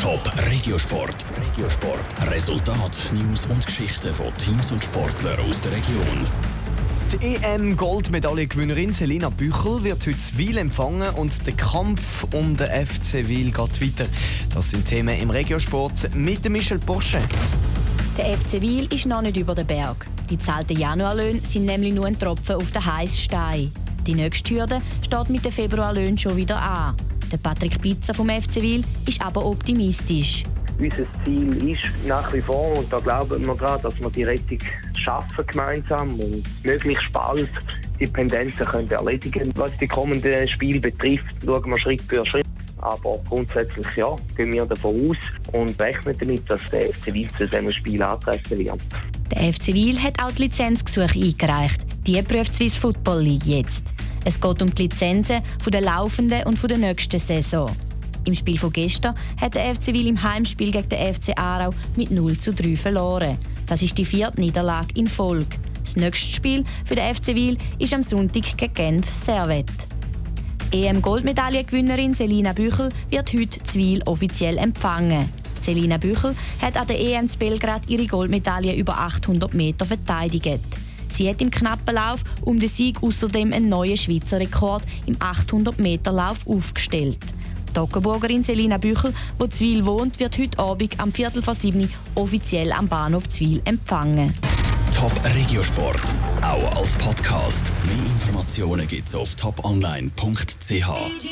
Top Regiosport. Regiosport. Resultat, News und Geschichten von Teams und Sportlern aus der Region. Die EM-Goldmedaillengewinnerin Selina Büchel wird heute Wil empfangen und der Kampf um den FC Wil geht weiter. Das sind Themen im Regiosport mit Michel Porsche. Der FC Wil ist noch nicht über den Berg. Die zahlten Januarlöhne sind nämlich nur ein Tropfen auf den heißen Stein. Die nächste Hürde steht mit den Februarlöhnen schon wieder an. Der Patrick Pizza vom FC Wil ist aber optimistisch. Unser Ziel ist nach wie vor, und da glauben wir daran, dass wir die Rettung schaffen gemeinsam und möglichst bald die Pendenzen können erledigen Was die kommenden Spiele betrifft, schauen wir Schritt für Schritt. Aber grundsätzlich ja, gehen wir davon aus und rechnen damit, dass der FC Wil zu diesem Spiel antreten wird. Der FC Wil hat auch die Lizenzgesuche eingereicht. Die prüft Swiss Football League jetzt. Es geht um die Lizenzen von der laufenden und von der nächsten Saison. Im Spiel von gestern hat der FC Wil im Heimspiel gegen den FC Aarau mit 0 zu 3 verloren. Das ist die vierte Niederlage in Folge. Das nächste Spiel für den FC Wil ist am Sonntag gegen Genf Servet. EM-Goldmedaillengewinnerin Selina Büchel wird heute Zwil offiziell empfangen. Selina Büchel hat an der EM zu Belgrad ihre Goldmedaille über 800 Meter verteidigt. Sie hat im knappen Lauf um den Sieg außerdem einen neuen Schweizer Rekord im 800-Meter-Lauf aufgestellt. Die Ockenburgerin Selina Büchel, die Zwil wohnt, wird heute Abend am Viertel vor sieben offiziell am Bahnhof Zwil empfangen. Top Regiosport, auch als Podcast. Mehr Informationen gibt's auf toponline.ch.